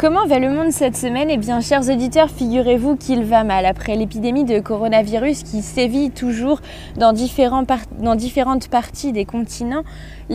Comment va le monde cette semaine? Eh bien, chers auditeurs, figurez-vous qu'il va mal après l'épidémie de coronavirus qui sévit toujours dans, dans différentes parties des continents.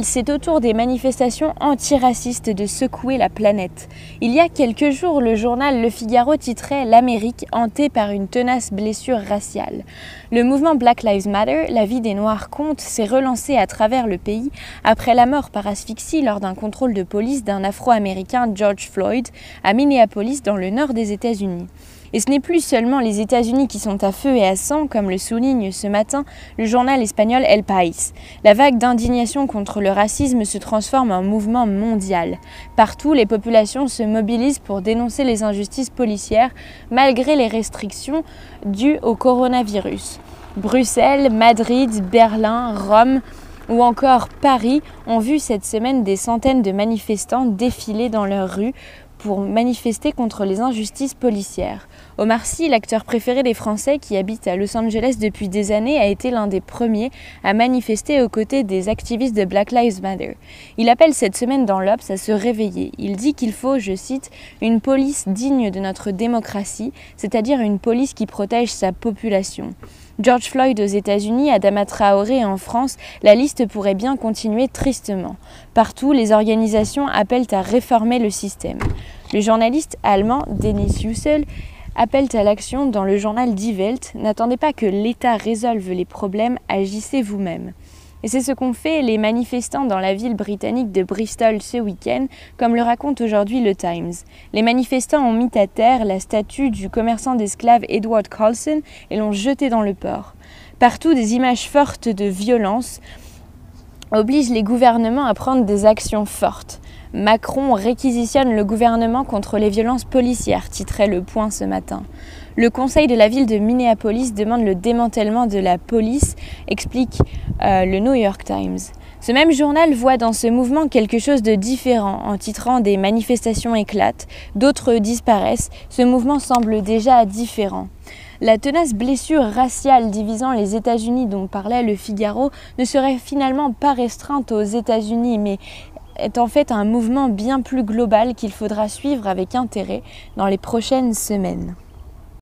C'est au tour des manifestations antiracistes de secouer la planète. Il y a quelques jours, le journal Le Figaro titrait L'Amérique hantée par une tenace blessure raciale. Le mouvement Black Lives Matter, la vie des Noirs compte, s'est relancé à travers le pays après la mort par asphyxie lors d'un contrôle de police d'un Afro-Américain George Floyd à Minneapolis dans le nord des États-Unis. Et ce n'est plus seulement les États-Unis qui sont à feu et à sang, comme le souligne ce matin le journal espagnol El País. La vague d'indignation contre le racisme se transforme en mouvement mondial. Partout, les populations se mobilisent pour dénoncer les injustices policières, malgré les restrictions dues au coronavirus. Bruxelles, Madrid, Berlin, Rome, ou encore Paris ont vu cette semaine des centaines de manifestants défiler dans leurs rues pour manifester contre les injustices policières. Omar Sy, l'acteur préféré des Français qui habite à Los Angeles depuis des années, a été l'un des premiers à manifester aux côtés des activistes de Black Lives Matter. Il appelle cette semaine dans l'Obs à se réveiller. Il dit qu'il faut, je cite, une police digne de notre démocratie, c'est-à-dire une police qui protège sa population. George Floyd aux États-Unis, Adama Traoré en France, la liste pourrait bien continuer tristement. Partout, les organisations appellent à réformer le système. Le journaliste allemand Denis Yücel appelle à l'action dans le journal Die Welt. N'attendez pas que l'État résolve les problèmes, agissez vous-même. Et c'est ce qu'ont fait les manifestants dans la ville britannique de Bristol ce week-end, comme le raconte aujourd'hui le Times. Les manifestants ont mis à terre la statue du commerçant d'esclaves Edward Colson et l'ont jetée dans le port. Partout, des images fortes de violence obligent les gouvernements à prendre des actions fortes. Macron réquisitionne le gouvernement contre les violences policières, titrait Le Point ce matin. Le conseil de la ville de Minneapolis demande le démantèlement de la police, explique euh, le New York Times. Ce même journal voit dans ce mouvement quelque chose de différent. En titrant Des manifestations éclatent, d'autres disparaissent. Ce mouvement semble déjà différent. La tenace blessure raciale divisant les États-Unis dont parlait le Figaro ne serait finalement pas restreinte aux États-Unis, mais est en fait un mouvement bien plus global qu'il faudra suivre avec intérêt dans les prochaines semaines.